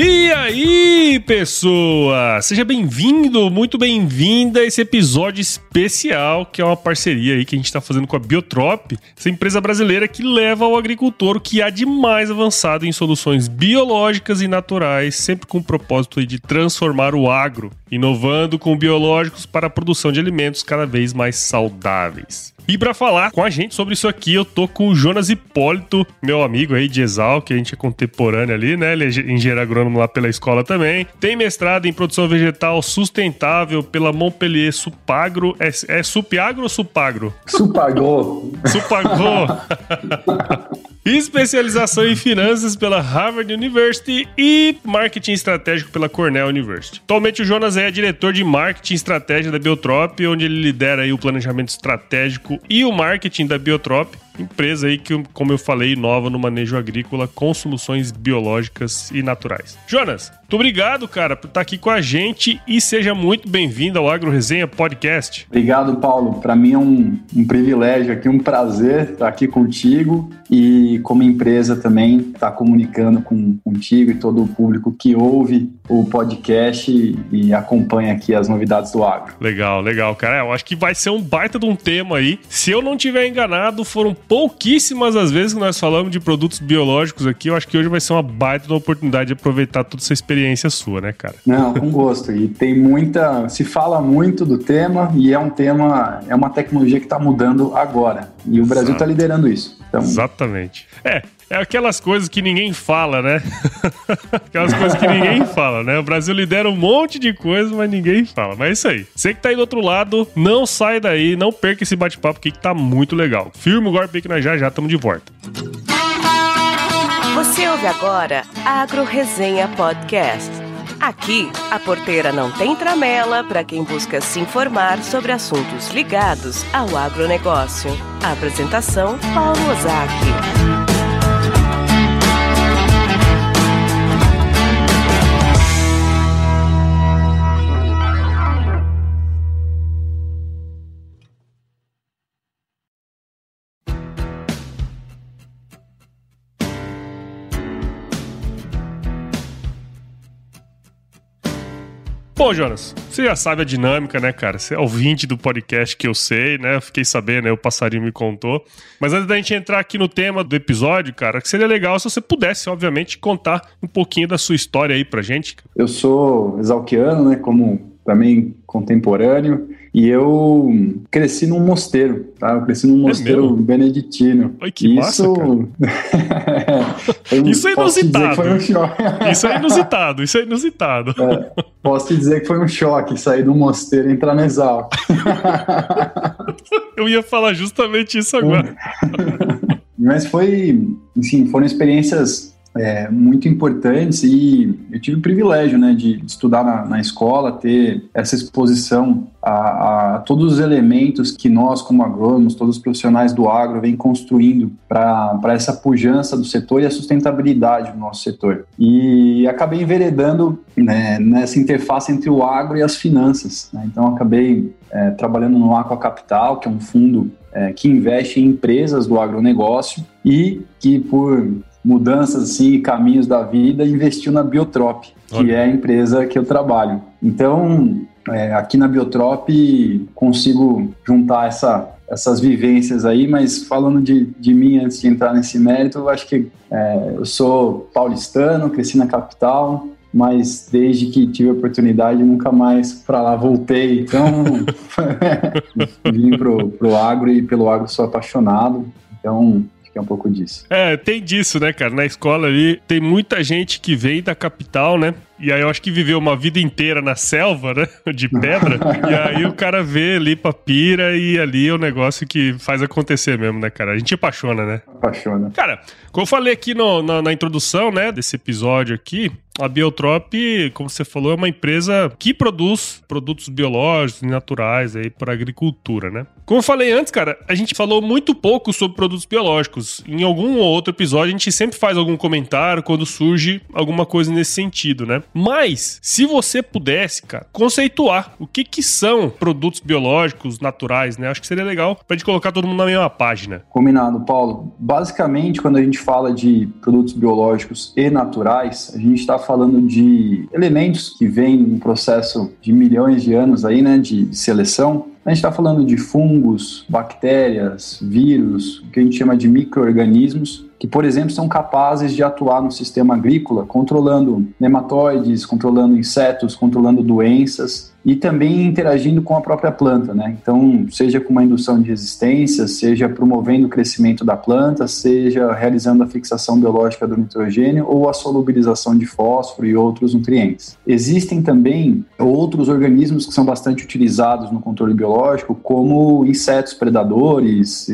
E aí, pessoa! Seja bem-vindo, muito bem-vinda a esse episódio especial, que é uma parceria aí que a gente está fazendo com a Biotrop, essa empresa brasileira que leva ao agricultor o que há de mais avançado em soluções biológicas e naturais, sempre com o propósito de transformar o agro, inovando com biológicos para a produção de alimentos cada vez mais saudáveis. E para falar com a gente sobre isso aqui, eu tô com o Jonas Hipólito, meu amigo aí de Exal, que a gente é contemporâneo ali, né? Ele é engenheiro agrônomo lá pela escola também. Tem mestrado em produção vegetal sustentável pela Montpellier Supagro. É, é Supiagro ou Supagro? Supagro. Supagro. especialização em finanças pela Harvard University e marketing estratégico pela Cornell University. Atualmente o Jonas é diretor de marketing e estratégia da Biotrop, onde ele lidera o planejamento estratégico e o marketing da Biotrop, empresa aí que, como eu falei, inova no manejo agrícola com soluções biológicas e naturais. Jonas, muito obrigado, cara, por estar aqui com a gente e seja muito bem-vindo ao Agro Resenha Podcast. Obrigado, Paulo. Para mim é um, um, privilégio aqui, um prazer estar aqui contigo e como empresa também estar comunicando com, contigo e todo o público que ouve o podcast e, e acompanha aqui as novidades do agro. Legal, legal, cara. Eu acho que vai ser um baita de um tema aí. Se eu não tiver enganado, foram pouquíssimas as vezes que nós falamos de produtos biológicos aqui. Eu acho que hoje vai ser uma baita de oportunidade de aproveitar toda essa experiência sua, né, cara? Não, com gosto. E tem muita. Se fala muito do tema e é um tema, é uma tecnologia que está mudando agora. E o Brasil está liderando isso. Então... Exatamente. É, é aquelas coisas que ninguém fala, né? aquelas coisas que ninguém fala, né? O Brasil lidera um monte de coisas, mas ninguém fala. Mas é isso aí. Você que tá aí do outro lado, não sai daí, não perca esse bate-papo que tá muito legal. Firme o golpe que nós já já estamos de volta. Você ouve agora Agro Resenha Podcast. Aqui, a porteira não tem tramela para quem busca se informar sobre assuntos ligados ao agronegócio. A apresentação, Paulo Ozaki. Bom, Jonas, você já sabe a dinâmica, né, cara? Você é ouvinte do podcast que eu sei, né? Fiquei sabendo, né? O passarinho me contou. Mas antes da gente entrar aqui no tema do episódio, cara, que seria legal se você pudesse, obviamente, contar um pouquinho da sua história aí pra gente. Eu sou exalquiano, né? Como também contemporâneo. E eu cresci num mosteiro, tá? Eu cresci num é mosteiro é beneditino. Ai, que isso... massa. Isso é inusitado. Um isso é inusitado, isso é inusitado. É, posso te dizer que foi um choque sair do mosteiro e entrar na Exalc. eu ia falar justamente isso agora. Mas foi, enfim, foram experiências é, muito importantes e eu tive o privilégio né, de, estudar na, na, escola, ter essa exposição a, a, todos os elementos que nós, como agrônomos, todos os profissionais do agro, vem construindo para essa pujança do setor e a sustentabilidade do nosso setor. E acabei enveredando né, nessa interface entre o agro e as finanças. Né? Então, acabei é, trabalhando no Aqua Capital, que é um fundo é, que investe em empresas do agronegócio e que, por mudanças assim, caminhos da vida, investiu na Biotrop, que Olha. é a empresa que eu trabalho. Então, é, aqui na Biotrop consigo juntar essa, essas vivências aí, mas falando de, de mim antes de entrar nesse mérito, eu acho que é, eu sou paulistano, cresci na capital, mas desde que tive a oportunidade nunca mais para lá voltei. Então vim pro, pro agro e pelo agro sou apaixonado. Então é um pouco disso. É, tem disso, né, cara? Na escola ali tem muita gente que vem da capital, né? E aí eu acho que viveu uma vida inteira na selva, né? De pedra. e aí o cara vê ali papira e ali é o negócio que faz acontecer mesmo, né, cara? A gente apaixona, né? Apaixona. Cara, como eu falei aqui no, na, na introdução, né, desse episódio aqui, a Biotrop, como você falou, é uma empresa que produz produtos biológicos e naturais aí para agricultura, né? Como eu falei antes, cara, a gente falou muito pouco sobre produtos biológicos. Em algum ou outro episódio a gente sempre faz algum comentário quando surge alguma coisa nesse sentido, né? Mas se você pudesse, cara, conceituar o que que são produtos biológicos naturais, né? Acho que seria legal pra gente colocar todo mundo na mesma página. Combinado, Paulo. Basicamente, quando a gente fala de produtos biológicos e naturais, a gente está falando de elementos que vêm num processo de milhões de anos aí, né, de seleção. A gente está falando de fungos, bactérias, vírus, o que a gente chama de micro-organismos, que, por exemplo, são capazes de atuar no sistema agrícola, controlando nematóides, controlando insetos, controlando doenças e também interagindo com a própria planta, né? Então, seja com uma indução de resistência, seja promovendo o crescimento da planta, seja realizando a fixação biológica do nitrogênio ou a solubilização de fósforo e outros nutrientes. Existem também outros organismos que são bastante utilizados no controle biológico, como insetos predadores.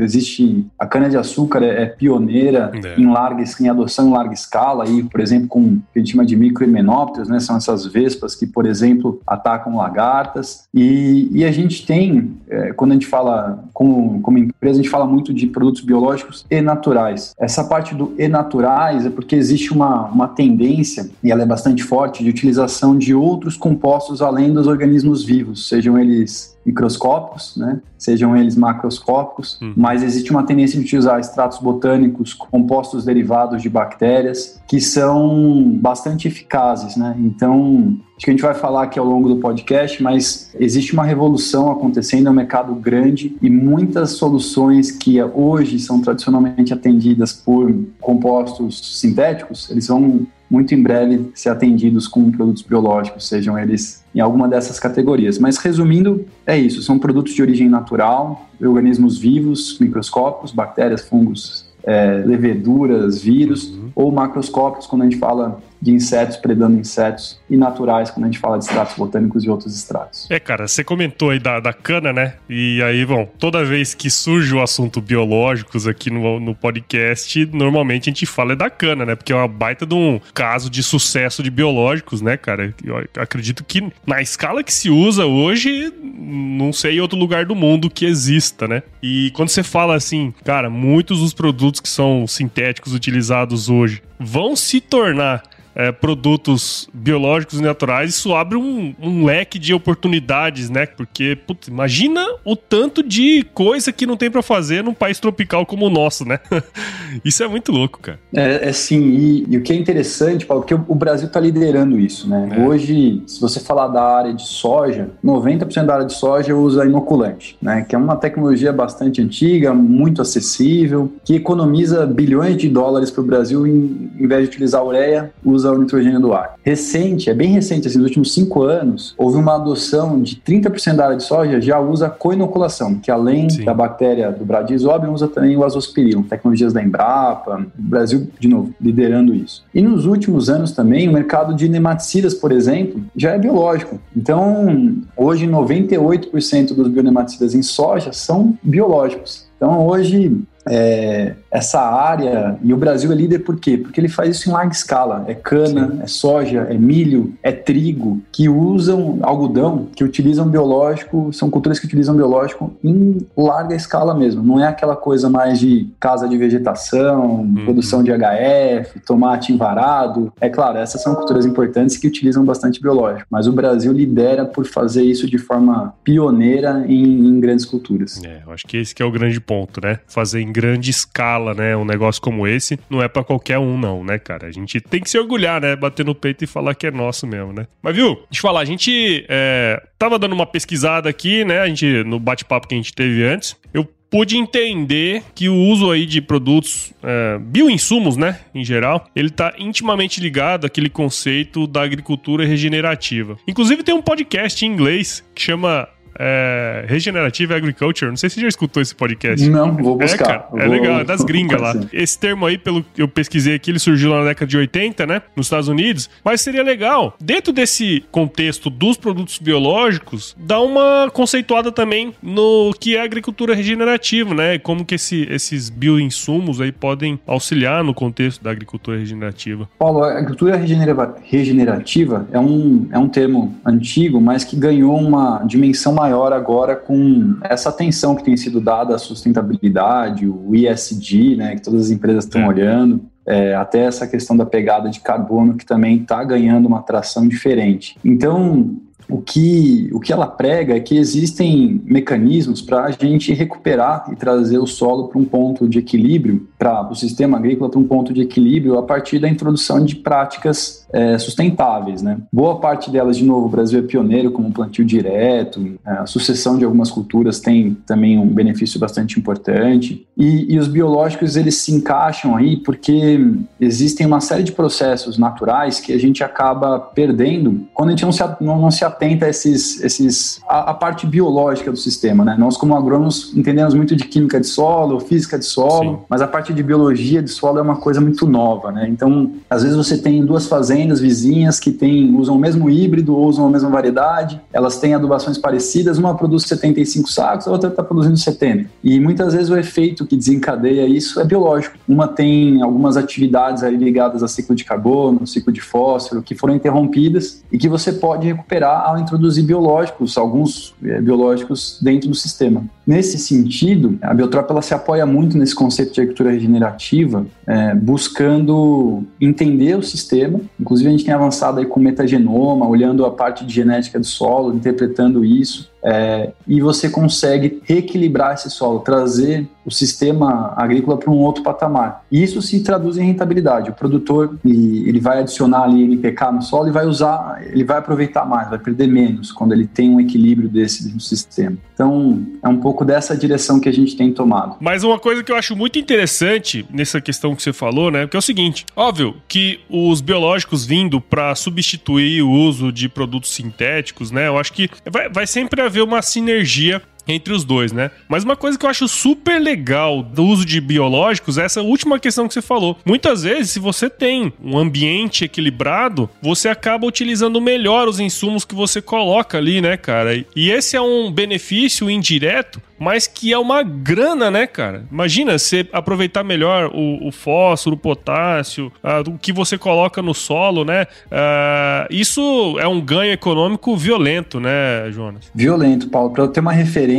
Existe a cana-de-açúcar é, é pioneira é. em larga em adoção em larga escala, aí, por exemplo, com o que a gente chama de microhimenópteros, né? São essas vespas que, por exemplo, atacam lagartas. E, e a gente tem, é, quando a gente fala, como, como empresa, a gente fala muito de produtos biológicos e naturais. Essa parte do e naturais é porque existe uma, uma tendência, e ela é bastante forte, de utilização de outros compostos além dos organismos vivos, sejam eles microscópicos, né? sejam eles macroscópicos, hum. mas existe uma tendência de utilizar extratos botânicos, compostos derivados de bactérias, que são bastante eficazes. Né? Então, acho que a gente vai falar aqui ao longo do podcast, mas existe uma revolução acontecendo, é um mercado grande e muitas soluções que hoje são tradicionalmente atendidas por compostos sintéticos, eles vão muito em breve ser atendidos com produtos biológicos, sejam eles em alguma dessas categorias. Mas resumindo, é isso: são produtos de origem natural, organismos vivos, microscópios, bactérias, fungos, é, leveduras, vírus, uhum. ou macroscópios, quando a gente fala de insetos predando insetos e naturais quando a gente fala de extratos botânicos e outros extratos. É, cara, você comentou aí da, da cana, né? E aí, bom, toda vez que surge o assunto biológicos aqui no, no podcast, normalmente a gente fala é da cana, né? Porque é uma baita de um caso de sucesso de biológicos, né, cara? Eu acredito que na escala que se usa hoje, não sei outro lugar do mundo que exista, né? E quando você fala assim, cara, muitos dos produtos que são sintéticos utilizados hoje vão se tornar é, produtos biológicos e naturais, isso abre um, um, leque de oportunidades, né? Porque, putz, imagina o tanto de coisa que não tem para fazer num país tropical como o nosso, né? isso é muito louco, cara. É, é sim, e, e, o que é interessante, Paulo, porque o, Brasil tá liderando isso, né? É. Hoje, se você falar da área de soja, 90% da área de soja usa inoculante, né? Que é uma tecnologia bastante antiga, muito acessível, que economiza bilhões de dólares para o Brasil em, em vez de utilizar ureia, usa usa o nitrogênio do ar. Recente, é bem recente, assim, nos últimos cinco anos, houve uma adoção de 30% da área de soja já usa coinoculação, que além Sim. da bactéria do Bradisóbio, usa também o azospirilo, tecnologias da Embrapa, o Brasil, de novo, liderando isso. E nos últimos anos também, o mercado de nematicidas, por exemplo, já é biológico. Então, hoje, 98% dos bionematicidas em soja são biológicos. Então, hoje, é, essa área, e o Brasil é líder por quê? Porque ele faz isso em larga escala. É cana, Sim. é soja, é milho, é trigo, que usam algodão, que utilizam biológico, são culturas que utilizam biológico em larga escala mesmo. Não é aquela coisa mais de casa de vegetação, uhum. produção de HF, tomate envarado. É claro, essas são culturas importantes que utilizam bastante biológico, mas o Brasil lidera por fazer isso de forma pioneira em, em grandes culturas. É, eu acho que esse que é o grande ponto, né? Fazer em grande escala, né? Um negócio como esse não é para qualquer um, não, né, cara? A gente tem que se orgulhar, né? Bater no peito e falar que é nosso mesmo, né? Mas viu, deixa eu falar, a gente é, tava dando uma pesquisada aqui, né? A gente, no bate-papo que a gente teve antes, eu pude entender que o uso aí de produtos é, bioinsumos, né, em geral, ele está intimamente ligado àquele conceito da agricultura regenerativa. Inclusive tem um podcast em inglês que chama é, Regenerative Agriculture. Não sei se você já escutou esse podcast. Não, vou buscar. É, cara, é legal, é das gringas lá. Esse termo aí, pelo que eu pesquisei aqui, ele surgiu lá na década de 80, né? Nos Estados Unidos. Mas seria legal, dentro desse contexto dos produtos biológicos, dar uma conceituada também no que é agricultura regenerativa, né? Como que esse, esses bioinsumos aí podem auxiliar no contexto da agricultura regenerativa. Paulo, a agricultura regenerativa é um, é um termo antigo, mas que ganhou uma dimensão maior agora com essa atenção que tem sido dada à sustentabilidade, o ESG, né, que todas as empresas estão é. olhando. É, até essa questão da pegada de carbono que também está ganhando uma atração diferente. Então, o que, o que ela prega é que existem mecanismos para a gente recuperar e trazer o solo para um ponto de equilíbrio, para o sistema agrícola para um ponto de equilíbrio a partir da introdução de práticas é, sustentáveis. Né? Boa parte delas, de novo, o Brasil é pioneiro, como plantio direto, é, a sucessão de algumas culturas tem também um benefício bastante importante. E, e os biológicos, eles se encaixam aí porque existem uma série de processos naturais que a gente acaba perdendo quando a gente não se, não, não se atenta a esses, esses a, a, parte biológica do sistema, né? Nós como agrônomos entendemos muito de química de solo, física de solo, Sim. mas a parte de biologia de solo é uma coisa muito nova, né? Então, às vezes você tem duas fazendas vizinhas que tem, usam o mesmo híbrido ou usam a mesma variedade, elas têm adubações parecidas, uma produz 75 sacos, a outra está produzindo 70. E muitas vezes o efeito que desencadeia isso é biológico. Uma tem algumas atividades ligadas a ciclo de carbono, ciclo de fósforo, que foram interrompidas e que você pode recuperar ao introduzir biológicos, alguns é, biológicos dentro do sistema. Nesse sentido, a Biotrop ela se apoia muito nesse conceito de agricultura regenerativa, é, buscando entender o sistema. Inclusive, a gente tem avançado aí com metagenoma, olhando a parte de genética do solo, interpretando isso. É, e você consegue reequilibrar esse solo, trazer o sistema agrícola para um outro patamar. E isso se traduz em rentabilidade. O produtor ele, ele vai adicionar ali NPK no solo e vai usar, ele vai aproveitar mais, vai perder menos quando ele tem um equilíbrio desse no sistema. Então, é um pouco dessa direção que a gente tem tomado. Mas uma coisa que eu acho muito interessante nessa questão que você falou, né, que é o seguinte: óbvio que os biológicos vindo para substituir o uso de produtos sintéticos, né, eu acho que vai, vai sempre haver uma sinergia entre os dois, né? Mas uma coisa que eu acho super legal do uso de biológicos é essa última questão que você falou. Muitas vezes, se você tem um ambiente equilibrado, você acaba utilizando melhor os insumos que você coloca ali, né, cara? E esse é um benefício indireto mas que é uma grana, né, cara? Imagina você aproveitar melhor o, o fósforo, o potássio, uh, o que você coloca no solo, né? Uh, isso é um ganho econômico violento, né, Jonas? Violento, Paulo. Para eu ter uma referência,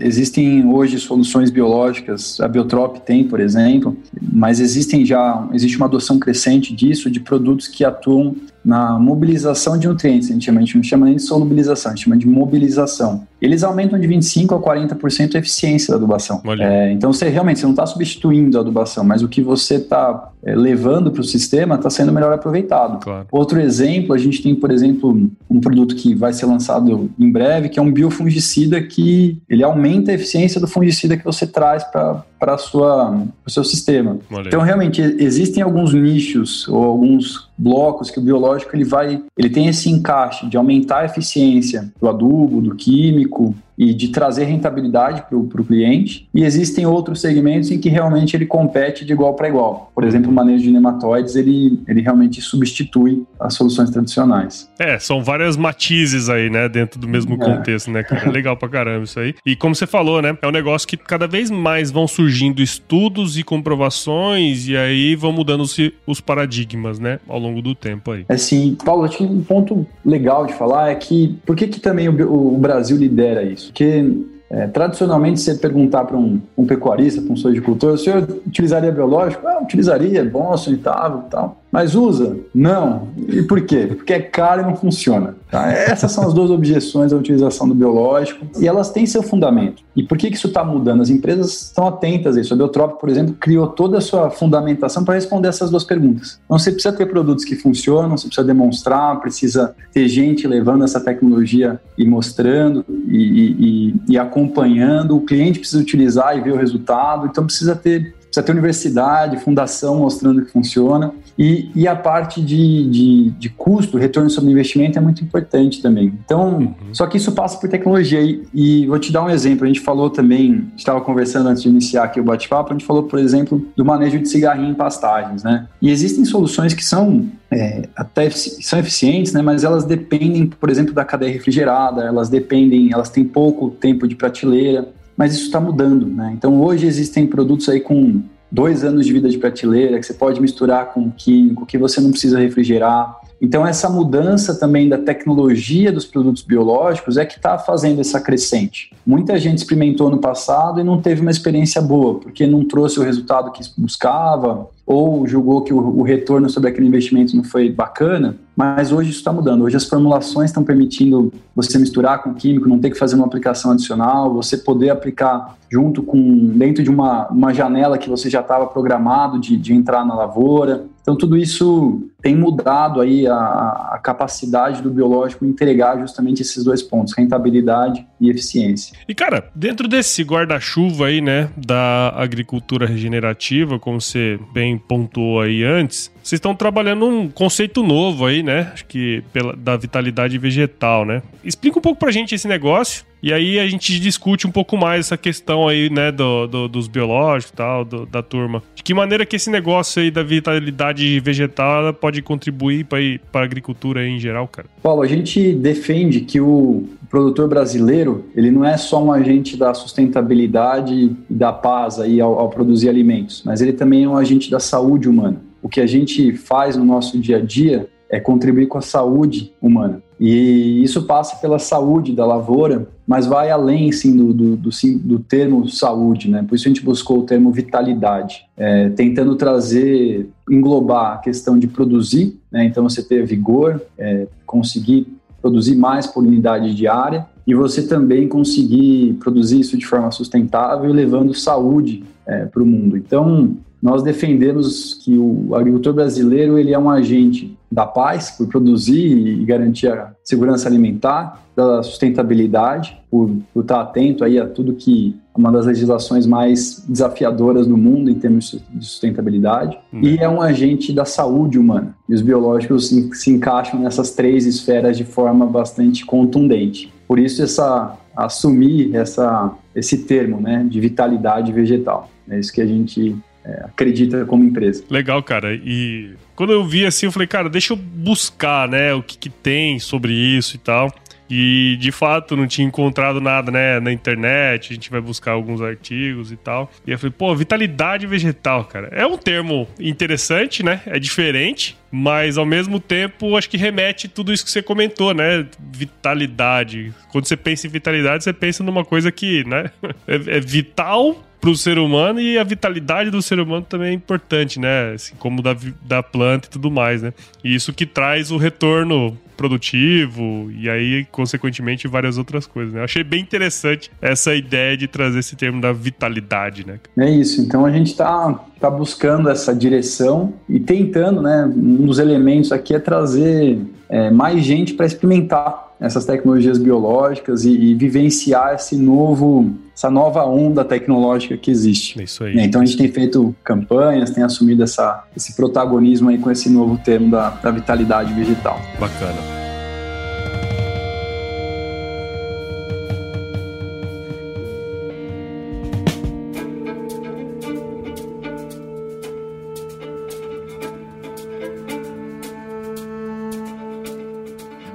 existem hoje soluções biológicas, a Biotrop tem, por exemplo, mas existem já, existe uma adoção crescente disso, de produtos que atuam na mobilização de nutrientes, a gente, chama, a gente não chama nem de solubilização, a gente chama de mobilização. Eles aumentam de 25% a 40% a eficiência da adubação. É, então, você realmente você não está substituindo a adubação, mas o que você está é, levando para o sistema está sendo melhor aproveitado. Claro. Outro exemplo, a gente tem, por exemplo, um produto que vai ser lançado em breve, que é um biofungicida que ele aumenta a eficiência do fungicida que você traz para para o seu sistema. Valeu. Então, realmente, existem alguns nichos ou alguns blocos que o biológico ele vai, ele tem esse encaixe de aumentar a eficiência do adubo, do químico, público e de trazer rentabilidade para o cliente. E existem outros segmentos em que realmente ele compete de igual para igual. Por exemplo, o manejo de nematóides, ele, ele realmente substitui as soluções tradicionais. É, são várias matizes aí, né, dentro do mesmo é. contexto, né, cara? É legal pra caramba isso aí. E como você falou, né, é um negócio que cada vez mais vão surgindo estudos e comprovações e aí vão mudando-se os paradigmas, né, ao longo do tempo aí. É sim. Paulo, acho que um ponto legal de falar é que por que, que também o, o Brasil lidera isso? Porque é, tradicionalmente, você perguntar para um, um, pecuarista, para um sojicultor, o senhor utilizaria biológico? Ah, utilizaria, é bom, sanitável e tal. Mas usa? Não. E por quê? Porque é caro e não funciona. Tá? Essas são as duas objeções à utilização do biológico e elas têm seu fundamento. E por que, que isso está mudando? As empresas estão atentas a isso. A Biotrop, por exemplo, criou toda a sua fundamentação para responder essas duas perguntas. Então, você precisa ter produtos que funcionam, você precisa demonstrar, precisa ter gente levando essa tecnologia e mostrando e, e, e acompanhando. O cliente precisa utilizar e ver o resultado. Então, precisa ter precisa ter universidade, fundação mostrando que funciona. E, e a parte de, de, de, custo, retorno sobre investimento é muito importante também. Então, uhum. só que isso passa por tecnologia. E, e, vou te dar um exemplo. A gente falou também, estava conversando antes de iniciar aqui o bate-papo, a gente falou, por exemplo, do manejo de cigarrinho em pastagens, né? E existem soluções que são é, até são eficientes, né? Mas elas dependem, por exemplo, da cadeia refrigerada, elas dependem, elas têm pouco tempo de prateleira mas isso está mudando, né? Então hoje existem produtos aí com dois anos de vida de prateleira que você pode misturar com químico, que você não precisa refrigerar. Então essa mudança também da tecnologia dos produtos biológicos é que está fazendo essa crescente. Muita gente experimentou no passado e não teve uma experiência boa, porque não trouxe o resultado que buscava, ou julgou que o, o retorno sobre aquele investimento não foi bacana, mas hoje isso está mudando. Hoje as formulações estão permitindo você misturar com químico, não ter que fazer uma aplicação adicional, você poder aplicar junto com dentro de uma, uma janela que você já estava programado de, de entrar na lavoura. Então, tudo isso tem mudado aí a, a, capacidade do biológico entregar justamente esses dois pontos, rentabilidade e eficiência. E, cara, dentro desse guarda-chuva aí, né, da agricultura regenerativa, como você bem pontuou aí antes, vocês estão trabalhando um conceito novo aí, né? Acho que pela, da vitalidade vegetal, né? Explica um pouco pra gente esse negócio e aí a gente discute um pouco mais essa questão aí, né, do, do dos biológicos e tal, do, da turma. De que maneira que esse negócio aí da vitalidade vegetal pode contribuir para a agricultura em geral, cara? Paulo, a gente defende que o produtor brasileiro, ele não é só um agente da sustentabilidade e da paz aí ao, ao produzir alimentos, mas ele também é um agente da saúde humana. O que a gente faz no nosso dia a dia é contribuir com a saúde humana. E isso passa pela saúde da lavoura, mas vai além sim, do, do, do, do termo saúde, né? Por isso a gente buscou o termo vitalidade, é, tentando trazer, englobar a questão de produzir, né? Então você ter vigor, é, conseguir produzir mais por unidade diária e você também conseguir produzir isso de forma sustentável, levando saúde é, para o mundo. Então, nós defendemos que o agricultor brasileiro ele é um agente da paz por produzir e garantir a segurança alimentar, da sustentabilidade, por, por estar atento aí a tudo que é uma das legislações mais desafiadoras no mundo em termos de sustentabilidade, hum. e é um agente da saúde humana. E os biológicos se encaixam nessas três esferas de forma bastante contundente. Por isso essa assumir essa esse termo, né, de vitalidade vegetal. É isso que a gente é, acredita como empresa. Legal, cara. E quando eu vi assim, eu falei, cara, deixa eu buscar, né, o que, que tem sobre isso e tal. E de fato não tinha encontrado nada, né, na internet. A gente vai buscar alguns artigos e tal. E eu falei, pô, vitalidade vegetal, cara. É um termo interessante, né? É diferente, mas ao mesmo tempo acho que remete tudo isso que você comentou, né? Vitalidade. Quando você pensa em vitalidade, você pensa numa coisa que, né, é, é vital para o ser humano e a vitalidade do ser humano também é importante, né? Assim, como da, da planta e tudo mais, né? E isso que traz o retorno produtivo e aí, consequentemente, várias outras coisas, né? Eu achei bem interessante essa ideia de trazer esse termo da vitalidade, né? É isso. Então a gente está tá buscando essa direção e tentando, né? Um dos elementos aqui é trazer é, mais gente para experimentar essas tecnologias biológicas e, e vivenciar esse novo essa nova onda tecnológica que existe. Isso aí. Então a gente tem feito campanhas, tem assumido essa, esse protagonismo aí com esse novo termo da, da vitalidade vegetal. Bacana.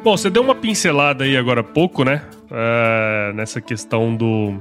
Bom, você deu uma pincelada aí agora há pouco, né? É, nessa questão do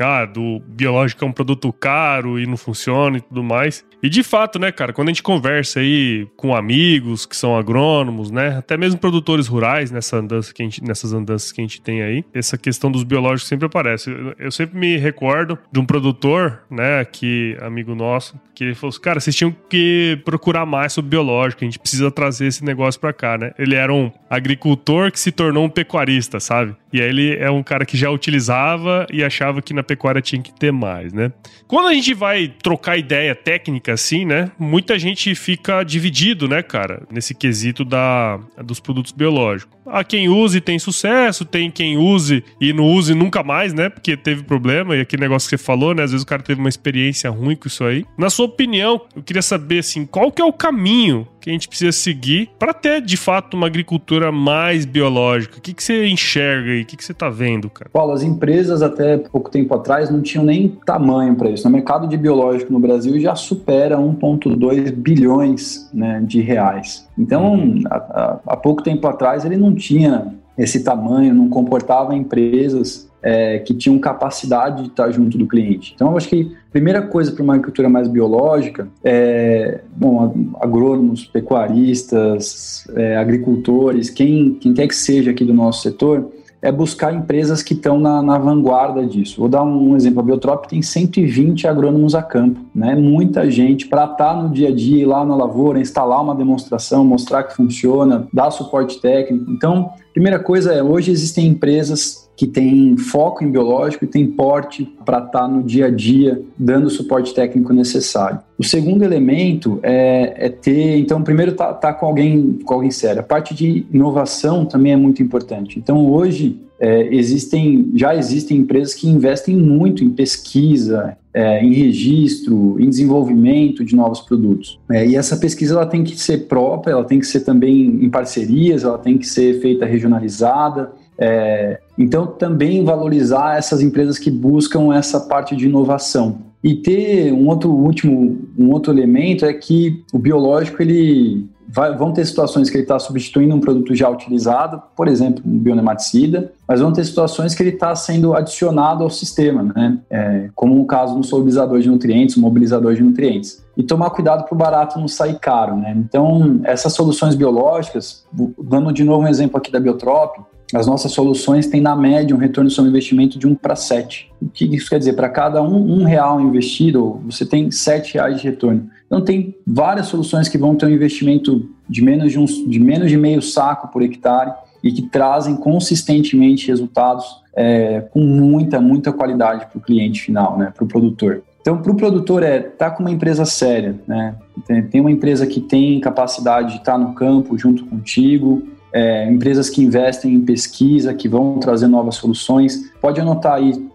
ah, do biológico é um produto caro e não funciona e tudo mais. E de fato, né, cara, quando a gente conversa aí com amigos que são agrônomos, né, até mesmo produtores rurais nessa andança que gente, nessas andanças que a gente tem aí, essa questão dos biológicos sempre aparece. Eu, eu sempre me recordo de um produtor, né, que amigo nosso, que ele falou assim, cara, vocês tinham que procurar mais sobre biológico, a gente precisa trazer esse negócio pra cá, né? Ele era um agricultor que se tornou um pecuarista, sabe? E aí ele é um cara que já utilizava e achava que na pecuária tinha que ter mais, né? Quando a gente vai trocar ideia técnica assim, né? Muita gente fica dividido, né, cara, nesse quesito da, dos produtos biológicos. Há quem use tem sucesso, tem quem use e não use nunca mais, né? Porque teve problema e aquele negócio que você falou, né? Às vezes o cara teve uma experiência ruim com isso aí. Na sua opinião, eu queria saber assim, qual que é o caminho que a gente precisa seguir para ter de fato uma agricultura mais biológica? O que, que você enxerga aí? O que, que você está vendo, cara? Paulo, as empresas até pouco tempo atrás não tinham nem tamanho para isso. O mercado de biológico no Brasil já supera 1,2 bilhões né, de reais. Então, há pouco tempo atrás ele não tinha esse tamanho, não comportava empresas é, que tinham capacidade de estar junto do cliente. Então, eu acho que a primeira coisa para uma agricultura mais biológica é, bom, agrônomos, pecuaristas, é, agricultores, quem, quem quer que seja aqui do nosso setor, é buscar empresas que estão na, na, vanguarda disso. Vou dar um, exemplo: a Biotrop tem 120 agrônomos a campo, né? Muita gente para estar no dia a dia, ir lá na lavoura, instalar uma demonstração, mostrar que funciona, dar suporte técnico. Então, primeira coisa é: hoje existem empresas que tem foco em biológico e tem porte para estar tá no dia a dia dando o suporte técnico necessário. O segundo elemento é, é ter, então, primeiro tá, tá, com alguém com alguém sério. A parte de inovação também é muito importante. Então, hoje é, existem, já existem empresas que investem muito em pesquisa, é, em registro, em desenvolvimento de novos produtos. É, e essa pesquisa ela tem que ser própria, ela tem que ser também em parcerias, ela tem que ser feita regionalizada. É, então, também valorizar essas empresas que buscam essa parte de inovação. E ter um outro último, um outro elemento é que o biológico ele vai, vão ter situações que ele está substituindo um produto já utilizado, por exemplo, um bionematicida, mas vão ter situações que ele está sendo adicionado ao sistema, né? É, como no caso no solubilizador de nutrientes, um mobilizador de nutrientes. E tomar cuidado para o barato não sair caro, né? Então, essas soluções biológicas, dando de novo um exemplo aqui da Biotrop, as nossas soluções têm, na média, um retorno sobre investimento de 1 para 7. O que isso quer dizer? Para cada um, um real investido, você tem 7 reais de retorno. Então, tem várias soluções que vão ter um investimento de menos de, um, de, menos de meio saco por hectare e que trazem consistentemente resultados é, com muita, muita qualidade para o cliente final, né, para o produtor. Então, para o produtor é tá com uma empresa séria, né? Tem uma empresa que tem capacidade de estar tá no campo junto contigo, é, empresas que investem em pesquisa, que vão trazer novas soluções. Pode anotar aí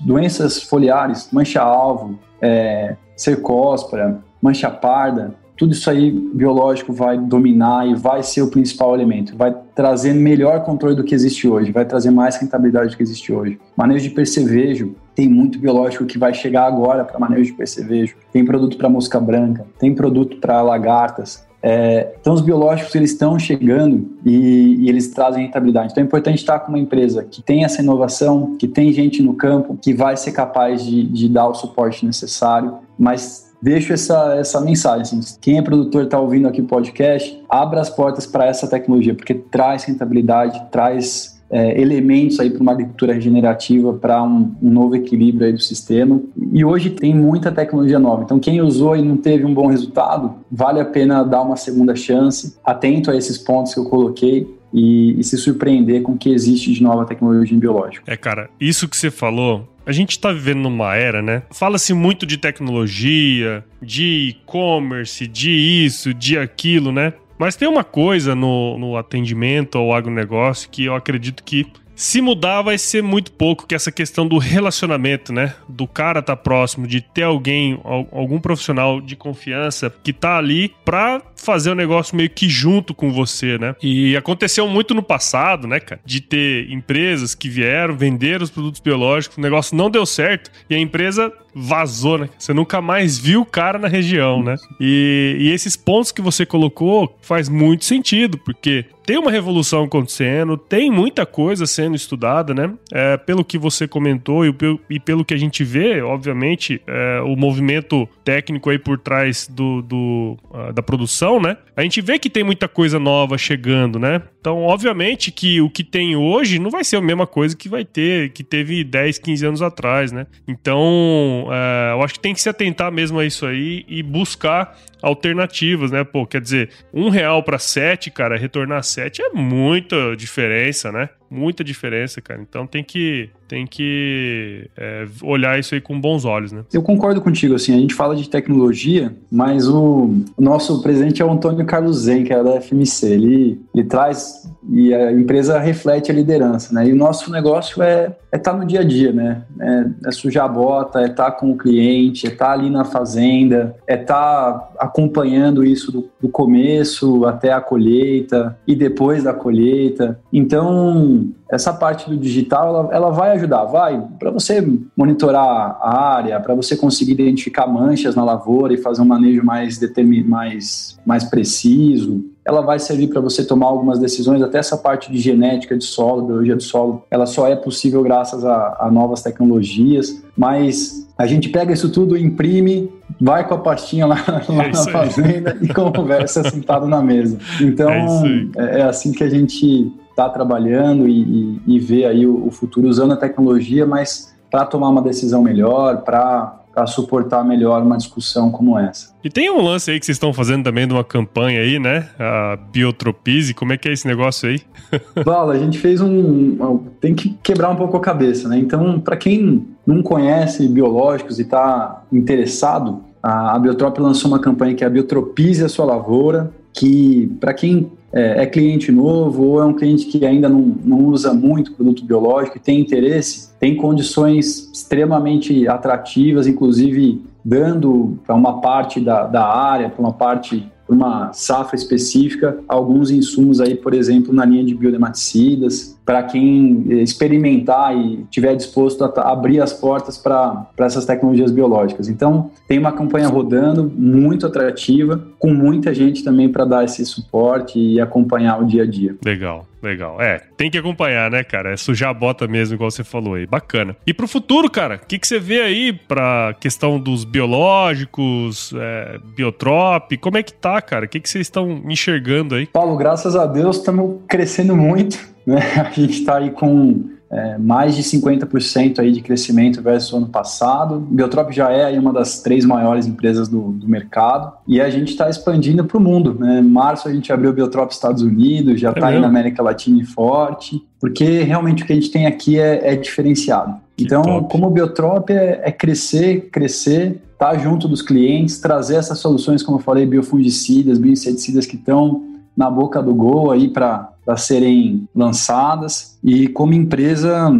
doenças foliares, mancha-alvo, é, cercóspora, mancha parda, tudo isso aí biológico vai dominar e vai ser o principal elemento. Vai trazer melhor controle do que existe hoje, vai trazer mais rentabilidade do que existe hoje. Manejo de percevejo, tem muito biológico que vai chegar agora para manejo de percevejo. Tem produto para mosca branca, tem produto para lagartas. É, então, os biológicos eles estão chegando e, e, eles trazem rentabilidade. Então, é importante estar com uma empresa que tem essa inovação, que tem gente no campo, que vai ser capaz de, de dar o suporte necessário, mas deixo essa, essa mensagem. Assim, quem é produtor está ouvindo aqui o podcast, abra as portas para essa tecnologia, porque traz rentabilidade, traz é, elementos aí para uma agricultura regenerativa, para um, um, novo equilíbrio aí do sistema. E hoje tem muita tecnologia nova. Então, quem usou e não teve um bom resultado, vale a pena dar uma segunda chance, atento a esses pontos que eu coloquei. E, e se surpreender com o que existe de nova tecnologia em biológico. É, cara, isso que você falou a gente está vivendo numa era, né? Fala-se muito de tecnologia, de e-commerce, de isso, de aquilo, né? Mas tem uma coisa no, no atendimento ao agronegócio que eu acredito que se mudar vai ser muito pouco, que essa questão do relacionamento, né? Do cara tá próximo, de ter alguém, algum profissional de confiança que tá ali pra fazer o negócio meio que junto com você, né? E aconteceu muito no passado, né, cara? De ter empresas que vieram, vender os produtos biológicos, o negócio não deu certo e a empresa vazou, né? Você nunca mais viu o cara na região, né? E, e esses pontos que você colocou faz muito sentido, porque tem uma revolução acontecendo, tem muita coisa sendo estudada, né? É, pelo que você comentou e, e, pelo que a gente vê, obviamente, é, o movimento técnico aí por trás do, do uh, da produção, né? A gente vê que tem muita coisa nova chegando, né? Então, obviamente que o que tem hoje não vai ser a mesma coisa que vai ter, que teve 10, 15 anos atrás, né? Então, é, eu acho que tem que se atentar mesmo a isso aí e buscar alternativas, né? Pô, quer dizer, um real para sete, cara, retornar sete é muita diferença, né? Muita diferença, cara. Então tem que tem que é, olhar isso aí com bons olhos, né? Eu concordo contigo, assim, a gente fala de tecnologia, mas o, nosso presidente é o Antônio Carlos Zen, que é da FMC. Ele, ele traz e a empresa reflete a liderança, né? E o nosso negócio é é estar tá no dia a dia, né? É, é sujar a bota, é estar tá com o cliente, é estar tá ali na fazenda, é estar tá acompanhando isso do, do começo até a colheita e depois da colheita. Então, essa parte do digital, ela, ela vai ajudar, vai, para você monitorar a área, para você conseguir identificar manchas na lavoura e fazer um manejo mais, determin, mais, mais preciso, ela vai servir para você tomar algumas decisões, até essa parte de genética de solo, biologia do solo, ela só é possível graças a, a novas tecnologias, mas a gente pega isso tudo, imprime, vai com a pastinha lá, lá é na fazenda e conversa sentado na mesa. Então, é, é, é, assim que a gente está trabalhando e, e, e, vê aí o, o futuro usando a tecnologia, mas para tomar uma decisão melhor, para para suportar melhor uma discussão como essa. E tem um lance aí que vocês estão fazendo também de uma campanha aí, né? A Biotropize, como é que é esse negócio aí? Val, a gente fez um. Tem que quebrar um pouco a cabeça, né? Então, para quem não conhece biológicos e está interessado, a Biotrop lançou uma campanha que é a Biotropize a sua lavoura, que para quem é, é, cliente novo ou é um cliente que ainda não, não usa muito produto biológico e tem interesse, tem condições extremamente atrativas, inclusive dando para uma parte da, da área, para uma parte uma safra específica, alguns insumos aí, por exemplo, na linha de biodematicidas, para quem experimentar e tiver disposto a abrir as portas para essas tecnologias biológicas. Então, tem uma campanha rodando muito atrativa, com muita gente também para dar esse suporte e acompanhar o dia a dia. Legal. Legal. É, tem que acompanhar, né, cara? É sujar a bota mesmo, igual você falou aí. Bacana. E pro futuro, cara, o que, que você vê aí pra questão dos biológicos, é, biotrop? Como é que tá, cara? O que, que vocês estão enxergando aí? Paulo, graças a Deus, estamos crescendo muito. Né? A gente está aí com é, mais de 50% aí de crescimento versus o ano passado. Biotrop já é uma das três maiores empresas do, do mercado e a gente está expandindo para o mundo. Né? Em março a gente abriu o Biotrop Estados Unidos, já está é aí na América Latina e forte, porque realmente o que a gente tem aqui é, é diferenciado. Então, top. como o Biotrop é, é crescer, crescer, estar tá junto dos clientes, trazer essas soluções, como eu falei, biofungicidas, bioinseticidas que estão na boca do gol aí para serem lançadas. E como empresa,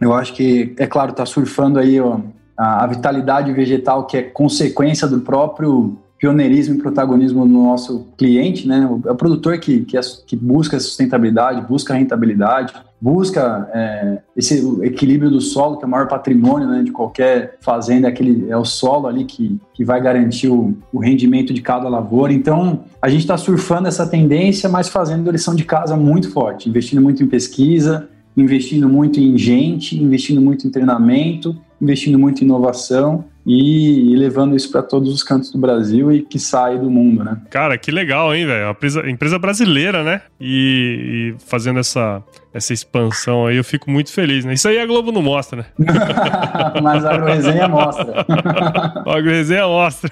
eu acho que, é claro, está surfando aí ó, a, a vitalidade vegetal, que é consequência do próprio pioneirismo e protagonismo no nosso cliente, né? É o produtor que, que, que busca sustentabilidade, busca rentabilidade, busca é, esse equilíbrio do solo, que é o maior patrimônio né, de qualquer fazenda, é, aquele, é o solo ali que, que vai garantir o, o rendimento de cada lavoura. Então, a gente está surfando essa tendência, mas fazendo lição de casa muito forte, investindo muito em pesquisa, investindo muito em gente, investindo muito em treinamento, investindo muito em inovação e, e levando isso para todos os cantos do Brasil e que sai do mundo, né? Cara, que legal, hein, velho? Empresa, empresa brasileira, né? E, e, fazendo essa, essa expansão aí, eu fico muito feliz, né? Isso aí a Globo não mostra, né? Mas a agroresenha mostra. a agroresenha mostra.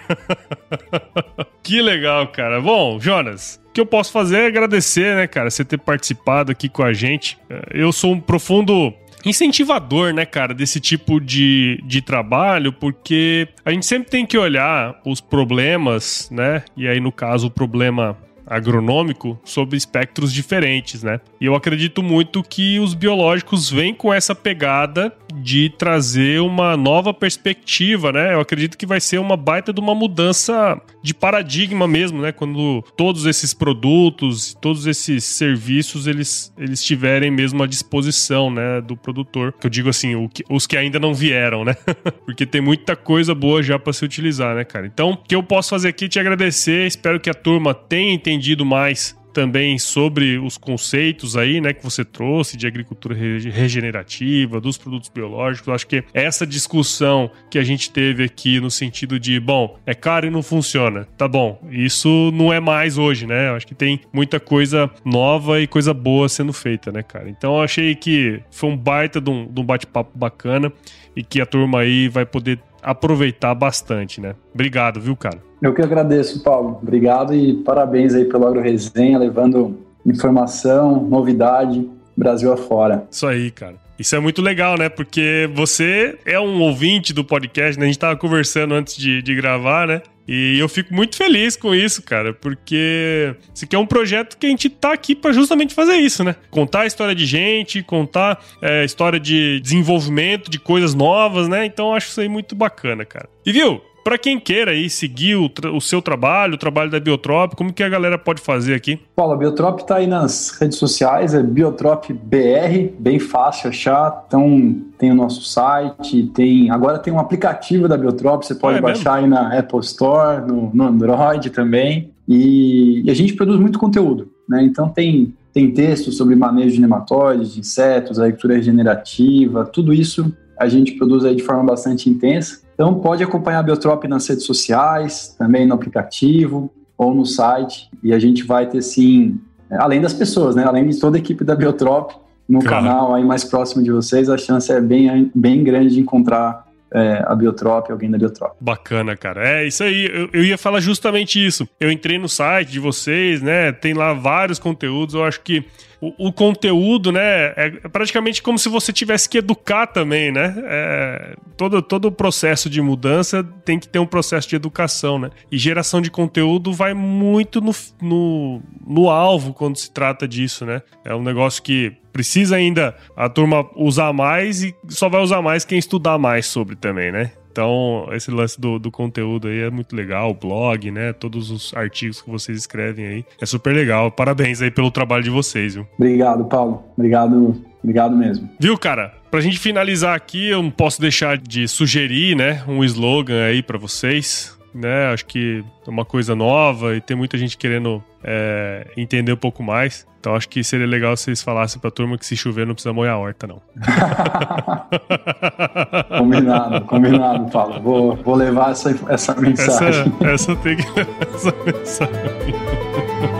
que legal, cara. Bom, Jonas, o que eu posso fazer é agradecer, né, cara, você ter participado aqui com a gente. Eu sou um profundo incentivador, né, cara, desse tipo de, de trabalho, porque a gente sempre tem que olhar os problemas, né? E aí, no caso, o problema agronômico sobre espectros diferentes, né? E eu acredito muito que os biológicos vêm com essa pegada de trazer uma nova perspectiva, né? Eu acredito que vai ser uma baita de uma mudança de paradigma mesmo, né? Quando todos esses produtos, todos esses serviços, eles, eles estiverem mesmo à disposição, né? Do produtor. Que eu digo assim, que, os que ainda não vieram, né? Porque tem muita coisa boa já para se utilizar, né, cara? Então, o que eu posso fazer aqui é te agradecer. Espero que a turma tenha entendido mais também sobre os conceitos aí, né, que você trouxe de agricultura regenerativa, dos produtos biológicos. Acho que essa discussão que a gente teve aqui no sentido de, bom, é caro e não funciona. Tá bom, isso não é mais hoje, né? Acho que tem muita coisa nova e coisa boa sendo feita, né, cara? Então eu achei que foi um baita de um, um bate-papo bacana e que a turma aí vai poder aproveitar bastante, né? Obrigado, viu, cara? Eu que agradeço, Paulo. Obrigado e parabéns aí pelo Agro Resenha, levando informação, novidade Brasil afora. Isso aí, cara. Isso é muito legal, né? Porque você é um ouvinte do podcast, né? A gente tava conversando antes de, de gravar, né? E eu fico muito feliz com isso, cara, porque isso aqui é um projeto que a gente tá aqui para justamente fazer isso, né? Contar a história de gente, contar é, história de desenvolvimento, de coisas novas, né? Então eu acho isso aí muito bacana, cara. E viu? Para quem queira aí seguir o, o, seu trabalho, o trabalho da Biotrop, como que a galera pode fazer aqui? Paulo, a Biotrop está aí nas redes sociais, é Biotrop BR, bem fácil achar. Então tem o nosso site, tem agora tem um aplicativo da Biotrop, você pode ah, é baixar mesmo? aí na Apple Store, no, no Android também. E, e, a gente produz muito conteúdo, né? Então tem tem textos sobre manejo de nematóides, de insetos, agricultura regenerativa, tudo isso a gente produz aí de forma bastante intensa. Então pode acompanhar a Biotrop nas redes sociais, também no aplicativo ou no site, e a gente vai ter sim, além das pessoas, né, além de toda a equipe da Biotrop, no claro. canal aí mais próximo de vocês, a chance é bem, bem grande de encontrar é, a Biotrop, alguém da Biotrop. Bacana, cara. É isso aí. Eu, eu, ia falar justamente isso. Eu entrei no site de vocês, né? Tem lá vários conteúdos. Eu acho que o, o, conteúdo, né, é praticamente como se você tivesse que educar também, né? É, todo, todo o processo de mudança tem que ter um processo de educação, né? E geração de conteúdo vai muito no, no, no alvo quando se trata disso, né? É um negócio que precisa ainda a turma usar mais e só vai usar mais quem estudar mais sobre também, né? Então, esse lance do, do conteúdo aí é muito legal, o blog, né? Todos os artigos que vocês escrevem aí. É super legal. Parabéns aí pelo trabalho de vocês, viu? Obrigado, Paulo. Obrigado, obrigado mesmo. Viu, cara? Pra gente finalizar aqui, eu não posso deixar de sugerir, né, um slogan aí para vocês né? Acho que é uma coisa nova e tem muita gente querendo é, entender um pouco mais. Então acho que seria legal se vocês falassem pra turma que se chover não precisa molhar a horta, não. combinado, combinado, Paulo. Vou, vou levar essa, essa mensagem. Essa, essa tem que essa mensagem.